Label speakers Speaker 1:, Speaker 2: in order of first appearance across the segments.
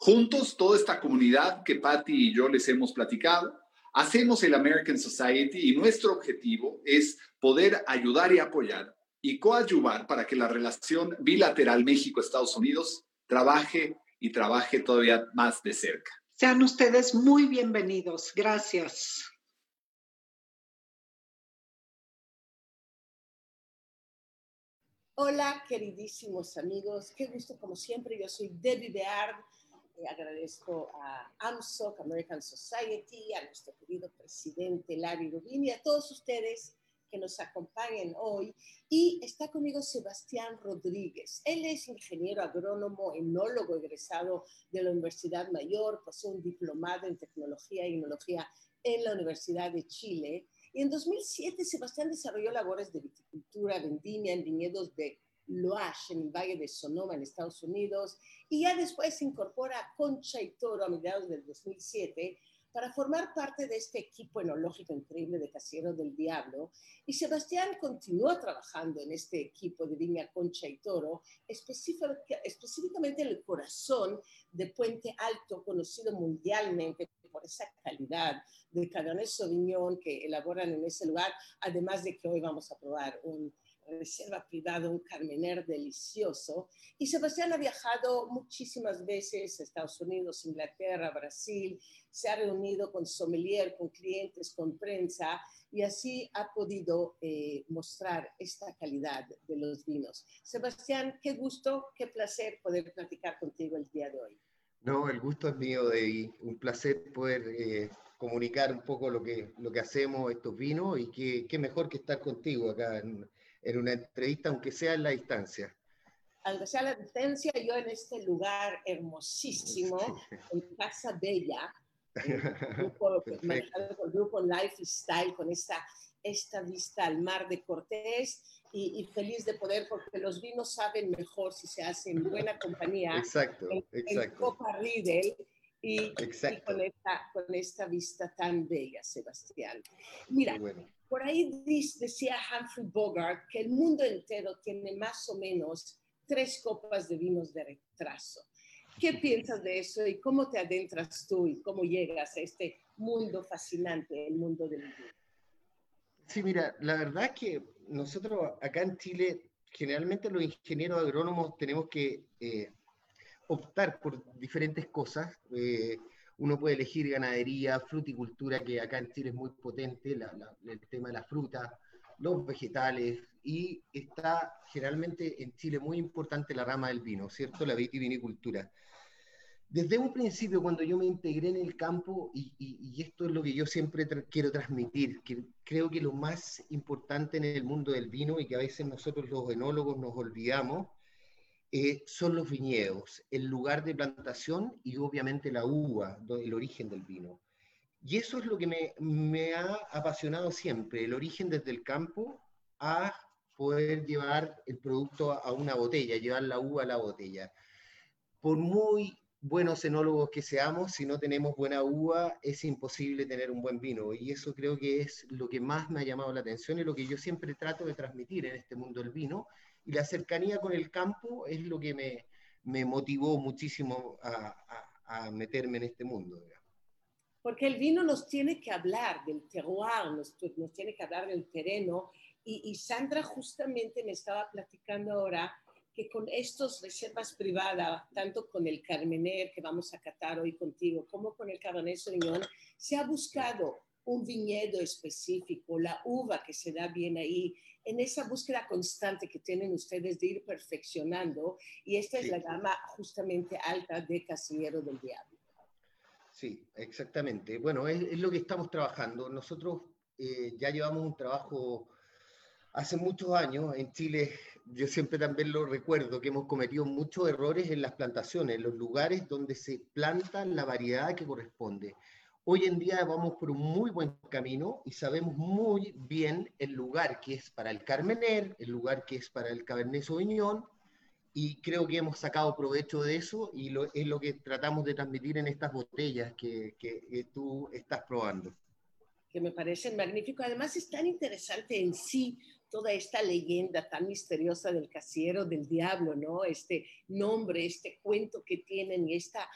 Speaker 1: Juntos, toda esta comunidad que Patty y yo les hemos platicado, hacemos el American Society y nuestro objetivo es poder ayudar y apoyar y coadyuvar para que la relación bilateral México-Estados Unidos trabaje y trabaje todavía más de cerca.
Speaker 2: Sean ustedes muy bienvenidos. Gracias.
Speaker 3: Hola, queridísimos amigos. Qué gusto, como siempre. Yo soy Debbie Beard agradezco a AMSOC, American Society, a nuestro querido presidente Larry Rubin y a todos ustedes que nos acompañen hoy. Y está conmigo Sebastián Rodríguez. Él es ingeniero agrónomo, enólogo egresado de la Universidad Mayor, posee un diplomado en tecnología e inmunología en la Universidad de Chile. Y en 2007 Sebastián desarrolló labores de viticultura, vendimia en viñedos de Loash en el Valle de Sonoma en Estados Unidos y ya después se incorpora a Concha y Toro a mediados del 2007 para formar parte de este equipo enológico increíble de Casero del Diablo. Y Sebastián continúa trabajando en este equipo de Viña Concha y Toro, específicamente en el corazón de Puente Alto, conocido mundialmente por esa calidad de Cabernet Sauvignon que elaboran en ese lugar, además de que hoy vamos a probar un reserva privada, un carmener delicioso. Y Sebastián ha viajado muchísimas veces a Estados Unidos, Inglaterra, Brasil, se ha reunido con sommelier, con clientes, con prensa, y así ha podido eh, mostrar esta calidad de los vinos. Sebastián, qué gusto, qué placer poder platicar contigo el día de hoy.
Speaker 4: No, el gusto es mío, de un placer poder eh, comunicar un poco lo que, lo que hacemos estos vinos y qué, qué mejor que estar contigo acá en, en una entrevista, aunque sea en la distancia.
Speaker 3: Aunque sea la distancia, yo en este lugar hermosísimo, en Casa Bella, el grupo, el grupo Lifestyle, con esta, esta vista al mar de Cortés y, feliz de poder, porque los vinos saben mejor si se hacen en buena compañía.
Speaker 4: Exacto, en, exacto.
Speaker 3: En Copa Riedel. Y, y, con, esta, con esta vista tan bella, Sebastián. Mira, bueno. Por ahí decía Humphrey Bogart que el mundo entero tiene más o menos tres copas de vinos de retraso. ¿Qué piensas de eso y cómo te adentras tú y cómo llegas a este mundo fascinante, el mundo del vino?
Speaker 4: Sí, mira, la verdad es que nosotros acá en Chile, generalmente los ingenieros agrónomos tenemos que eh, optar por diferentes cosas. Eh, uno puede elegir ganadería, fruticultura, que acá en Chile es muy potente, el tema de la fruta, los vegetales, y está generalmente en Chile muy importante la rama del vino, ¿cierto? La vitivinicultura. Desde un principio, cuando yo me integré en el campo, y, esto es lo que yo siempre quiero transmitir, que creo que lo más importante en el mundo del vino, y que a veces nosotros los enólogos nos olvidamos, eh, son los viñedos, el lugar de plantación y obviamente la uva, el origen del vino. Y eso es lo que me, me ha apasionado siempre, el origen desde el campo a poder llevar el producto a una botella, llevar la uva a la botella. Por muy buenos enólogos que seamos, si no tenemos buena uva, es imposible tener un buen vino. Y eso creo que es lo que más me ha llamado la atención y lo que yo siempre trato de transmitir en este mundo del vino. Y la cercanía con el campo es lo que me, me motivó muchísimo a, a, meterme en este mundo.
Speaker 3: Porque el vino nos tiene que hablar del terroir, nos, nos tiene que hablar del terreno. Y, y Sandra justamente me estaba platicando ahora que con estas reservas privadas, tanto con el Carmener que vamos a catar hoy contigo, como con el Cabernet Sauvignon, se ha buscado un viñedo específico, la uva que se da bien ahí, en esa búsqueda constante que tienen ustedes de ir perfeccionando, y esta es la gama justamente alta de Casillero del Diablo.
Speaker 4: Sí, exactamente. Bueno, es, lo que estamos trabajando. Nosotros eh, ya llevamos un trabajo hace muchos años en Chile yo siempre también lo recuerdo, que hemos cometido muchos errores en las plantaciones, en los lugares donde se planta la variedad que corresponde. Hoy en día vamos por un muy buen camino y sabemos muy bien el lugar que es para el Carmener, el lugar que es para el Cabernet Sauvignon, y creo que hemos sacado provecho de eso y lo, es lo que tratamos de transmitir en estas botellas que, que, tú estás probando.
Speaker 3: Que me parecen magníficos. Además es tan interesante en sí toda esta leyenda tan misteriosa del casillero del diablo, ¿no? Este nombre, este cuento que tienen y esta,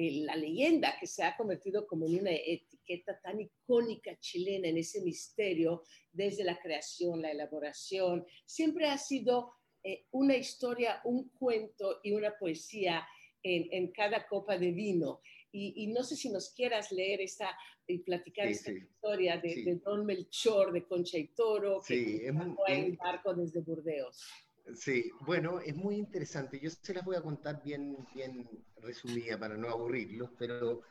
Speaker 3: eh, la leyenda que se ha convertido como en una etiqueta tan icónica chilena en ese misterio desde la creación, la elaboración, siempre ha sido eh, una historia, un cuento y una poesía en, en cada copa de vino. Y, no sé si nos quieras leer esta y platicar esta historia de, Don Melchor, de Concha y Toro, que es muy, el barco desde Burdeos.
Speaker 4: Sí, bueno, es muy interesante. Yo se las voy a contar bien, bien resumida para no aburrirlos, pero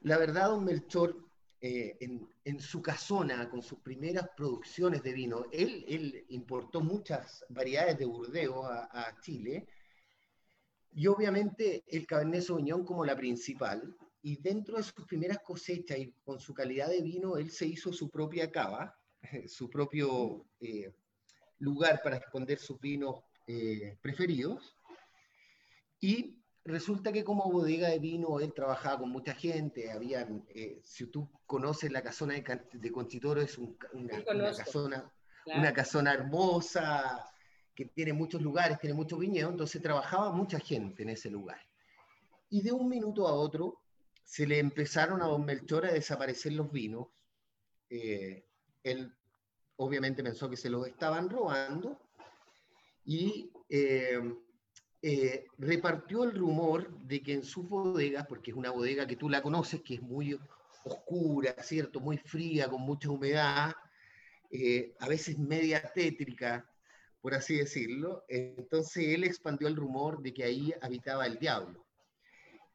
Speaker 4: la verdad, Don Melchor, eh, en, su casona, con sus primeras producciones de vino, él, importó muchas variedades de Burdeos a, a Chile y obviamente el Cabernet Sauvignon como la principal. Y dentro de sus primeras cosechas y con su calidad de vino, él se hizo su propia cava, su propio eh, lugar para esconder sus vinos eh, preferidos. Y resulta que como bodega de vino él trabajaba con mucha gente, habían, eh, si tú conoces la casona de, de Conchitoro, es una, casona, una casona hermosa, que tiene muchos lugares, tiene muchos viñedos, entonces trabajaba mucha gente en ese lugar. Y de un minuto a otro se le empezaron a don Melchor a desaparecer los vinos. Eh, él obviamente pensó que se los estaban robando y eh, eh, repartió el rumor de que en sus bodegas, porque es una bodega que tú la conoces, que es muy oscura, ¿cierto? Muy fría, con mucha humedad, a veces media tétrica, por así decirlo. Entonces él expandió el rumor de que ahí habitaba el diablo.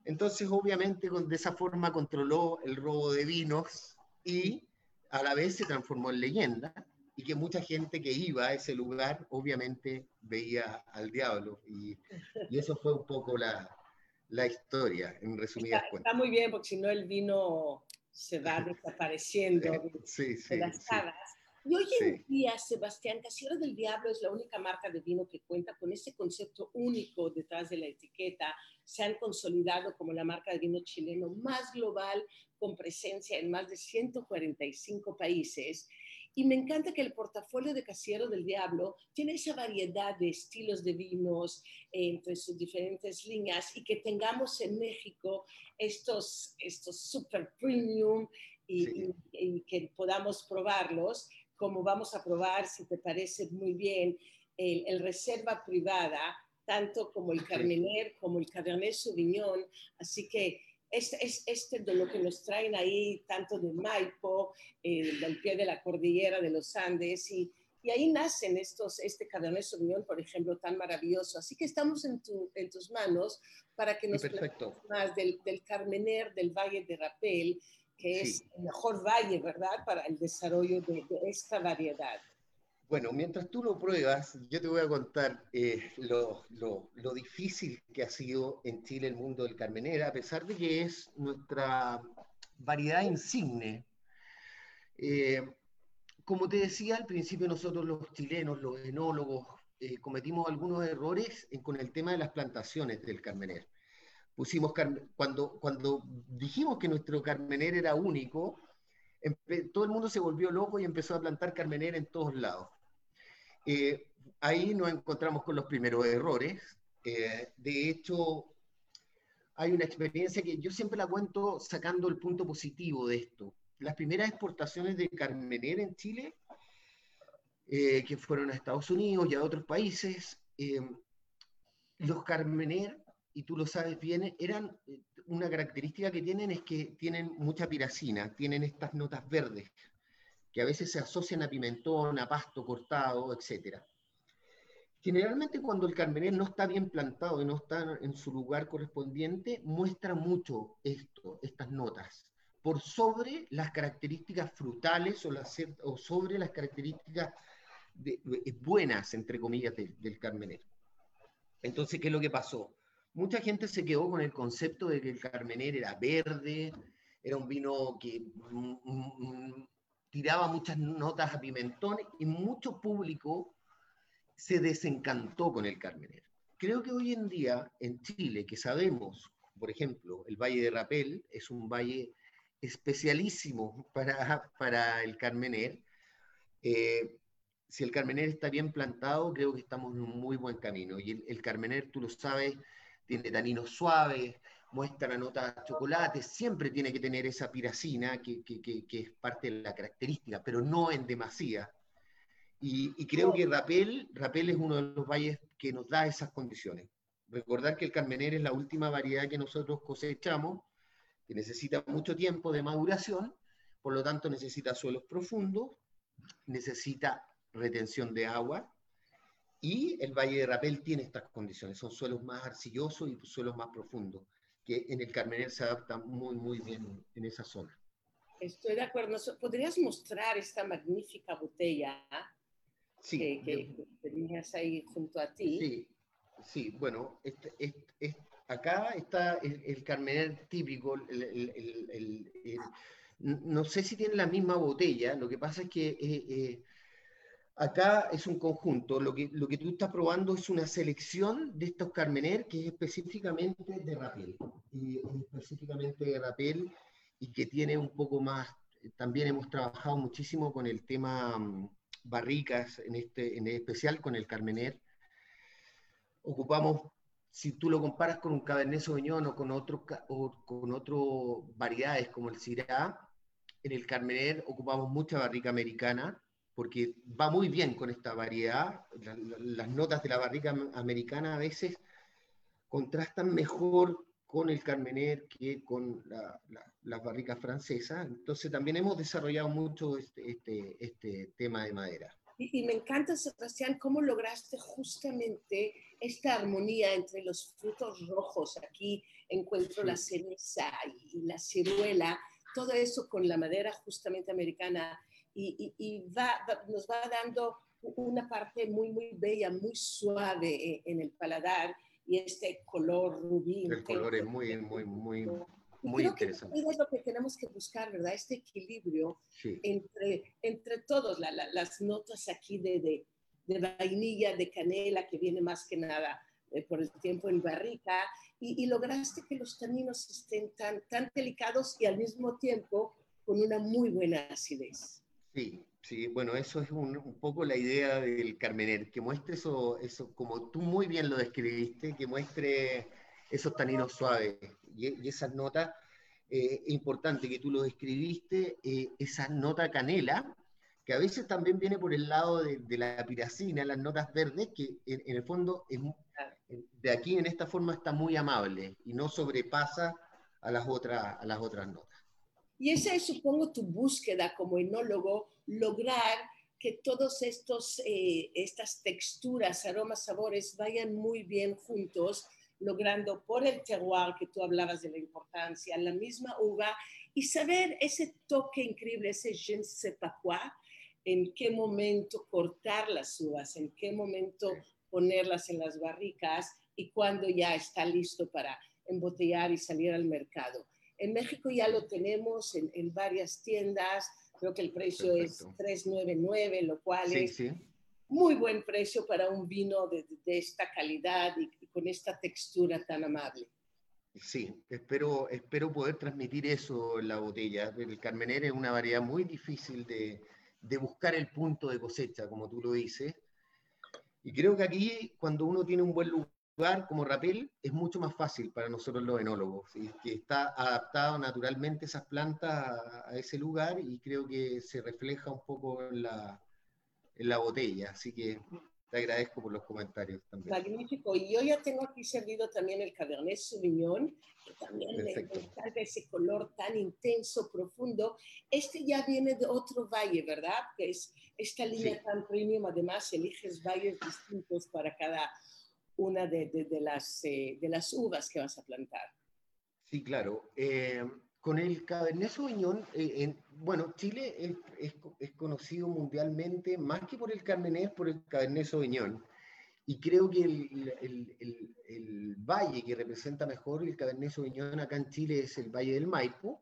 Speaker 4: Entonces, obviamente, de esa forma controló el robo de vinos y a la vez se transformó en leyenda y que mucha gente que iba a ese lugar, obviamente, veía al diablo. Y, eso fue un poco la, la historia, en resumidas cuentas.
Speaker 3: Está muy bien, porque si no el vino se va desapareciendo de las salas. Y hoy en día, Sebastián, Casillero del Diablo es la única marca de vino que cuenta con ese concepto único detrás de la etiqueta. Se han consolidado como la marca de vino chileno más global, con presencia en más de 145 países. Y me encanta que el portafolio de Casillero del Diablo tiene esa variedad de estilos de vinos entre sus diferentes líneas y que tengamos en México estos, estos super premium y, y que podamos probarlos como vamos a probar, si te parece muy bien, el, reserva privada, tanto como el Carmener como el Cabernet Sauvignon. Así que este, es este de lo que nos traen ahí, tanto de Maipo, eh, del pie de la cordillera de los Andes, y, y ahí nacen estos, este Cabernet Sauvignon, por ejemplo, tan maravilloso. Así que estamos en, tu, en tus manos para que nos
Speaker 4: Perfecto.
Speaker 3: más del, del Carmener del Valle de Rapel, que es el mejor valle, ¿verdad?, para el desarrollo de, de esta variedad.
Speaker 4: Bueno, mientras tú lo pruebas, yo te voy a contar eh, lo, difícil que ha sido en Chile el mundo del Carmenera, a pesar de que es nuestra variedad insigne. Eh, como te decía al principio, nosotros los chilenos, los enólogos, eh, cometimos algunos errores con el tema de las plantaciones del Carmener. Pusimos, cuando, cuando dijimos que nuestro Carmener era único, todo el mundo se volvió loco y empezó a plantar Carmener en todos lados. Eh, ahí nos encontramos con los primeros errores. Eh, de hecho, hay una experiencia que yo siempre la cuento sacando el punto positivo de esto. Las primeras exportaciones de Carmener en Chile, eh, que fueron a Estados Unidos y a otros países, los Carmener, y tú lo sabes bien, eran una característica que tienen es que tienen mucha piracina, tienen estas notas verdes que a veces se asocian a pimentón, a pasto cortado, etc. Generalmente cuando el carmener no está bien plantado y no está en su lugar correspondiente, muestra mucho esto, estas notas, por sobre las características frutales o, sobre las características buenas, entre comillas, de, del carmener. Entonces, ¿qué es lo que pasó? Mucha gente se quedó con el concepto de que el carmener era verde, era un vino que mm, mm, tiraba muchas notas a pimentón y mucho público se desencantó con el Carmener. Creo que hoy en día en Chile, que sabemos, por ejemplo, el Valle de Rapel es un valle especialísimo para, para el Carmener, eh, si el Carmener está bien plantado, creo que estamos en un muy buen camino. Y el, el Carmener, tú lo sabes, tiene taninos suaves, muestra nota de chocolate, siempre tiene que tener esa piracina que, que, que, que, es parte de la característica, pero no en demasía. Y, y, creo que Rapel, Rapel es uno de los valles que nos da esas condiciones. Recordar que el Carmener es la última variedad que nosotros cosechamos, que necesita mucho tiempo de maduración, por lo tanto necesita suelos profundos, necesita retención de agua, y el Valle de Rapel tiene estas condiciones, son suelos más arcillosos y suelos más profundos que en el Carmener se adapta muy, muy bien en esa zona.
Speaker 3: Estoy de acuerdo. ¿Podrías mostrar esta magnífica botella
Speaker 4: sí,
Speaker 3: que, que, yo, tenías ahí junto a ti?
Speaker 4: Sí, sí bueno, este, este, este, acá está el, el, Carmener típico. El, el, no sé si tiene la misma botella, lo que pasa es que eh, eh, Acá es un conjunto, lo que, lo que tú estás probando es una selección de estos Carmener que es específicamente de Rapel, y específicamente de Rapel y que tiene un poco más, también hemos trabajado muchísimo con el tema um, barricas, en, este, en especial con el Carmener. Ocupamos, si tú lo comparas con un Cabernet Sauvignon o con, otro, o con otro variedades como el Syrah, en el Carmener ocupamos mucha barrica americana, porque va muy bien con esta variedad. La, la, las notas de la barrica americana a veces contrastan mejor con el Carmener que con la, las barricas francesas. Entonces también hemos desarrollado mucho este, este, este tema de madera.
Speaker 3: Y, y, me encanta, Sebastián, cómo lograste justamente esta armonía entre los frutos rojos. Aquí encuentro sí. la cereza y la ciruela, todo eso con la madera justamente americana y, y, y va, va, nos va dando una parte muy, muy bella, muy suave en el paladar y este color rubí.
Speaker 4: El color es muy, muy, muy, muy interesante.
Speaker 3: Que es lo que tenemos que buscar, ¿verdad? Este equilibrio sí. entre, entre todos, la, la, las notas aquí de, de, de, vainilla, de canela, que viene más que nada eh, por el tiempo en barrica, y, y, lograste que los taninos estén tan, tan delicados y al mismo tiempo con una muy buena acidez.
Speaker 4: Sí, sí, bueno, eso es un, un, poco la idea del Carmener, que muestre eso, eso, como tú muy bien lo describiste, que muestre esos taninos suaves y, y esas notas, eh, importante que tú lo describiste, eh, esa nota canela, que a veces también viene por el lado de, de la piracina, las notas verdes, que en, en el fondo es, de aquí en esta forma está muy amable y no sobrepasa a las, otras, a las otras notas.
Speaker 3: Y esa es, supongo, tu búsqueda como enólogo, lograr que todos estos, eh, estas texturas, aromas, sabores vayan muy bien juntos, logrando por el terroir que tú hablabas de la importancia, la misma uva, y saber ese toque increíble, ese je ne sais pas quoi, en qué momento cortar las uvas, en qué momento ponerlas en las barricas y cuándo ya está listo para embotellar y salir al mercado. En México ya lo tenemos en, en varias tiendas, Creo que el precio es 3.99, lo cual es muy buen precio para un vino de, esta calidad y, con esta textura tan amable.
Speaker 4: Sí, espero, espero poder transmitir eso en la botella. El Carmener es una variedad muy difícil de, de buscar el punto de cosecha, como tú lo dices. Y creo que aquí, cuando uno tiene un buen lugar, lugar como Rapel es mucho más fácil para nosotros los enólogos, que está adaptado naturalmente esas plantas a, ese lugar y creo que se refleja un poco en la, en la botella. Así que te agradezco por los comentarios también.
Speaker 3: Magnífico. Y yo ya tengo aquí servido también el Cabernet Sauvignon, que también le encanta ese color tan intenso, profundo. Este ya viene de otro valle, ¿verdad? Que es esta línea tan premium. Además, eliges valles distintos para cada una de, las, eh, de las uvas que vas a plantar.
Speaker 4: Sí, claro. Eh, con el Cabernet Sauvignon, eh, bueno, Chile es, es, conocido mundialmente más que por el Cabernet, por el Cabernet Sauvignon. Y creo que el, el, el, valle que representa mejor el Cabernet Sauvignon acá en Chile es el Valle del Maipo.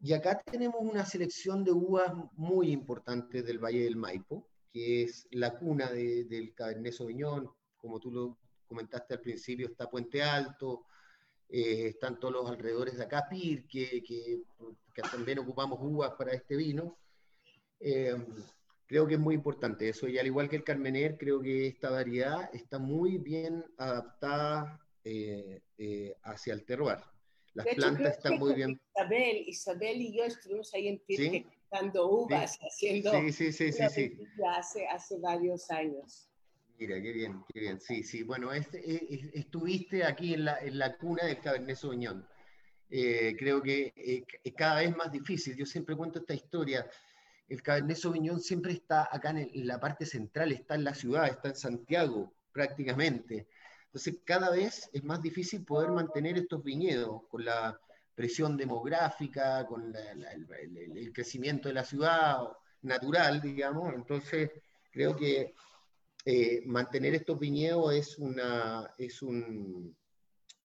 Speaker 4: Y acá tenemos una selección de uvas muy importantes del Valle del Maipo, que es la cuna de, del Cabernet Sauvignon, como tú lo comentaste al principio, está Puente Alto, eh, están todos los alrededores de acá, Pir, que, que, también ocupamos uvas para este vino. Eh, creo que es muy importante eso, y al igual que el Carmener, creo que esta variedad está muy bien adaptada eh, hacia el terroir. Las plantas están muy bien.
Speaker 3: Isabel, Isabel y yo estuvimos ahí en Pirque dando uvas, haciendo
Speaker 4: sí, sí, sí, sí, sí.
Speaker 3: Hace, hace varios años.
Speaker 4: Mira, qué bien, qué bien. Sí, sí. Bueno, este, estuviste aquí en la, en la, cuna del Cabernet Sauvignon. Eh, creo que eh, es cada vez más difícil. Yo siempre cuento esta historia. El Cabernet Sauvignon siempre está acá en, la parte central, está en la ciudad, está en Santiago prácticamente. Entonces, cada vez es más difícil poder mantener estos viñedos con la presión demográfica, con el, el crecimiento de la ciudad natural, digamos. Entonces, creo que eh, mantener estos viñedos es, una, es, un,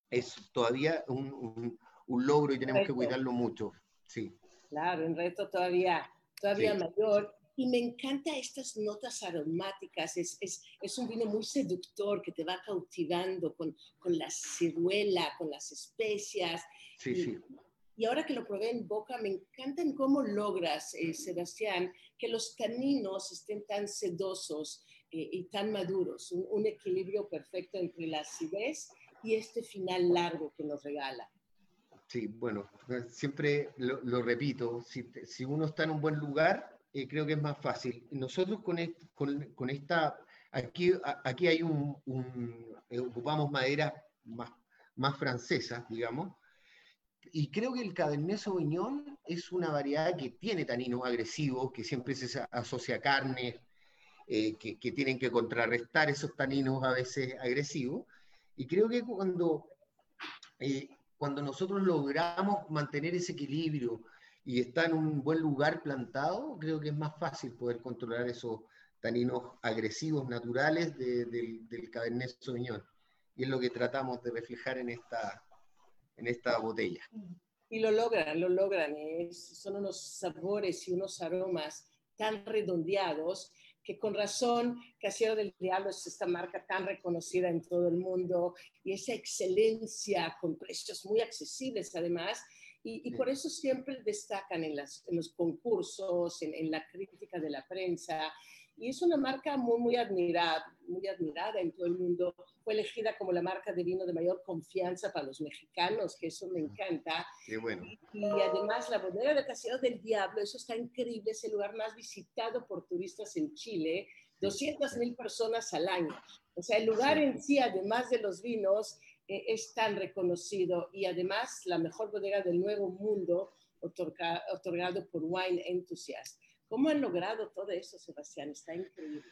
Speaker 4: es todavía un, un, logro y tenemos que cuidarlo mucho. Sí.
Speaker 3: Claro, un reto todavía, todavía mayor. Y me encantan estas notas aromáticas. Es, es, es, un vino muy seductor que te va cautivando con, con la ciruela, con las especias.
Speaker 4: Sí, y, sí.
Speaker 3: Y ahora que lo probé en boca, me encantan cómo logras, eh, Sebastián, que los caninos estén tan sedosos y tan maduros, un, equilibrio perfecto entre la acidez y este final largo que nos regala.
Speaker 4: Sí, bueno, siempre lo, repito, si, si, uno está en un buen lugar, eh, creo que es más fácil. Nosotros con, con, con esta, aquí, aquí hay un, eh, ocupamos madera más, más francesa, digamos, y creo que el Cabernet Sauvignon es una variedad que tiene taninos agresivos, que siempre se asocia a carne, eh, que, tienen que contrarrestar esos taninos a veces agresivos. Y creo que cuando, eh, cuando nosotros logramos mantener ese equilibrio y está en un buen lugar plantado, creo que es más fácil poder controlar esos taninos agresivos naturales del Cabernet Sauvignon. Y es lo que tratamos de reflejar en esta, en esta botella.
Speaker 3: Y lo logran, lo logran. son unos sabores y unos aromas tan redondeados que con razón Casero del Diablo es esta marca tan reconocida en todo el mundo y esa excelencia con precios muy accesibles además. Y, por eso siempre destacan en, las, en los concursos, en, en, la crítica de la prensa, y es una marca muy, muy admirada, muy admirada en todo el mundo. Fue elegida como la marca de vino de mayor confianza para los mexicanos, que eso me encanta.
Speaker 4: Qué bueno.
Speaker 3: Y, además la bodega de Casero del Diablo, eso está increíble, es el lugar más visitado por turistas en Chile, 200 mil personas al año. O sea, el lugar en sí, además de los vinos, eh, es tan reconocido y además la mejor bodega del Nuevo Mundo otorgado por Wine Enthusiast. ¿Cómo han logrado todo eso, Sebastián? Está increíble.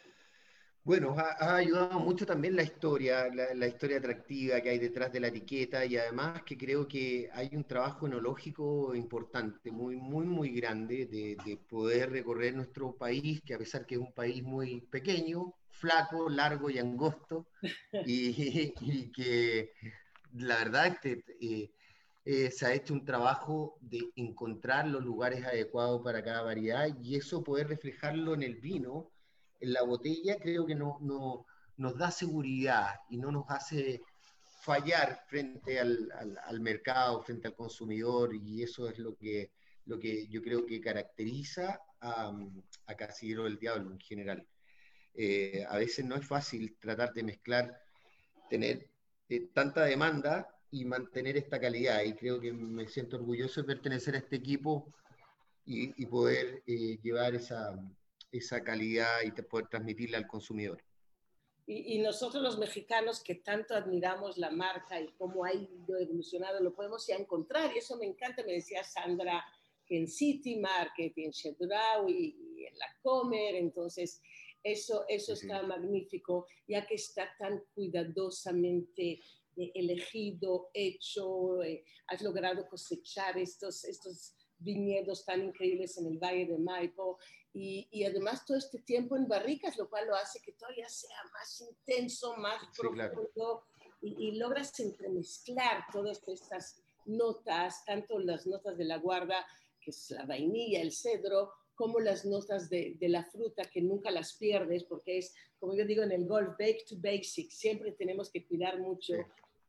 Speaker 4: Bueno, ha, ayudado mucho también la historia, la, historia atractiva que hay detrás de la etiqueta y además que creo que hay un trabajo enológico importante, muy, muy, muy grande de, poder recorrer nuestro país, que a pesar que es un país muy pequeño, flaco, largo y angosto, y, que la verdad es que eh, se ha hecho un trabajo de encontrar los lugares adecuados para cada variedad y eso poder reflejarlo en el vino en la botella creo que no, no, nos da seguridad y no nos hace fallar frente al, al, mercado, frente al consumidor, y eso es lo que, lo que yo creo que caracteriza a, a Casillero del Diablo en general. Eh, a veces no es fácil tratar de mezclar, tener eh, tanta demanda y mantener esta calidad, y creo que me siento orgulloso de pertenecer a este equipo y, y poder eh, llevar esa, esa calidad y poder transmitirla al consumidor.
Speaker 3: Y, nosotros los mexicanos que tanto admiramos la marca y cómo ha ido evolucionando, lo podemos ya encontrar. Y eso me encanta, me decía Sandra, en City Market, en Chedraui y, en La Comer, entonces eso, eso está magnífico, ya que está tan cuidadosamente elegido, hecho, eh, has logrado cosechar estos, estos viñedos tan increíbles en el Valle de Maipo. Y, además todo este tiempo en barricas, lo cual lo hace que todavía sea más intenso, más profundo. Y, logras entremezclar todas estas notas, tanto las notas de la guarda, que es la vainilla, el cedro, como las notas de, la fruta, que nunca las pierdes, porque es, como yo digo en el golf, bake to basic, siempre tenemos que cuidar mucho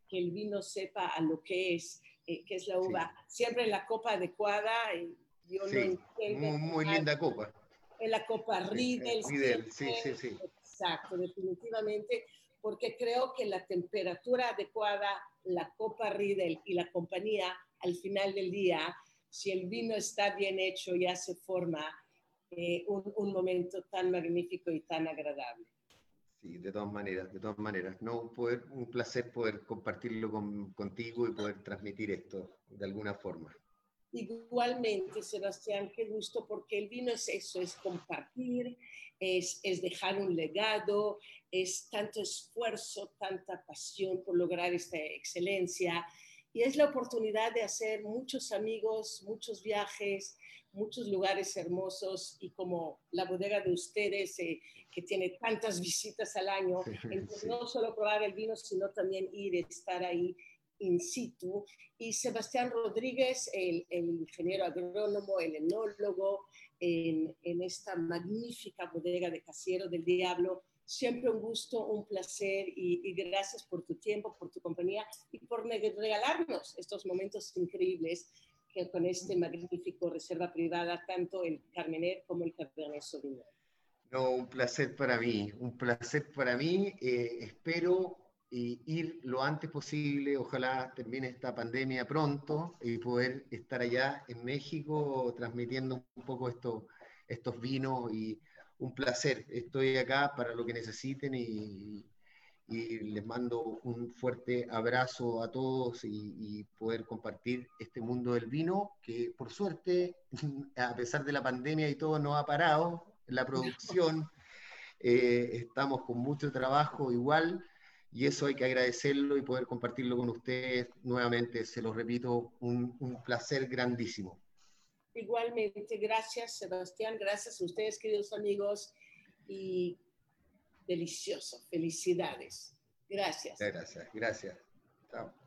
Speaker 3: que el vino sepa a lo que es, eh, que es la uva, siempre en la copa adecuada.
Speaker 4: Yo sí. muy, muy linda copa
Speaker 3: en la Copa Riedel. Sí, sí, sí, Exacto, definitivamente, porque creo que la temperatura adecuada, la Copa Riedel y la compañía, al final del día, si el vino está bien hecho, ya se forma eh, un, momento tan magnífico y tan agradable.
Speaker 4: Sí, de todas maneras, de todas maneras. No, poder, un placer poder compartirlo contigo y poder transmitir esto de alguna forma.
Speaker 3: Igualmente, Sebastián, qué gusto, porque el vino es eso, es compartir, es, es, dejar un legado, es tanto esfuerzo, tanta pasión por lograr esta excelencia y es la oportunidad de hacer muchos amigos, muchos viajes, muchos lugares hermosos y como la bodega de ustedes eh, que tiene tantas visitas al año, no solo probar el vino, sino también ir, estar ahí in situ, y Sebastián Rodríguez, el, ingeniero agrónomo, el enólogo, en, esta magnífica bodega de Casiero del Diablo. Siempre un gusto, un placer y, gracias por tu tiempo, por tu compañía y por regalarnos estos momentos increíbles que con este magnífico reserva privada, tanto el Carmener como el Cabernet Sauvignon.
Speaker 4: No, un placer para mí, un placer para mí. Eh, espero y ir lo antes posible, ojalá termine esta pandemia pronto y poder estar allá en México transmitiendo un poco esto, estos vinos y un placer. Estoy acá para lo que necesiten y, y les mando un fuerte abrazo a todos y, poder compartir este mundo del vino que por suerte, a pesar de la pandemia y todo, no ha parado. La producción, eh, estamos con mucho trabajo igual y eso hay que agradecerlo y poder compartirlo con ustedes nuevamente. Se lo repito, un, un placer grandísimo.
Speaker 3: Igualmente, gracias Sebastián, gracias a ustedes queridos amigos y delicioso, felicidades. Gracias.
Speaker 4: Gracias, gracias. Chao.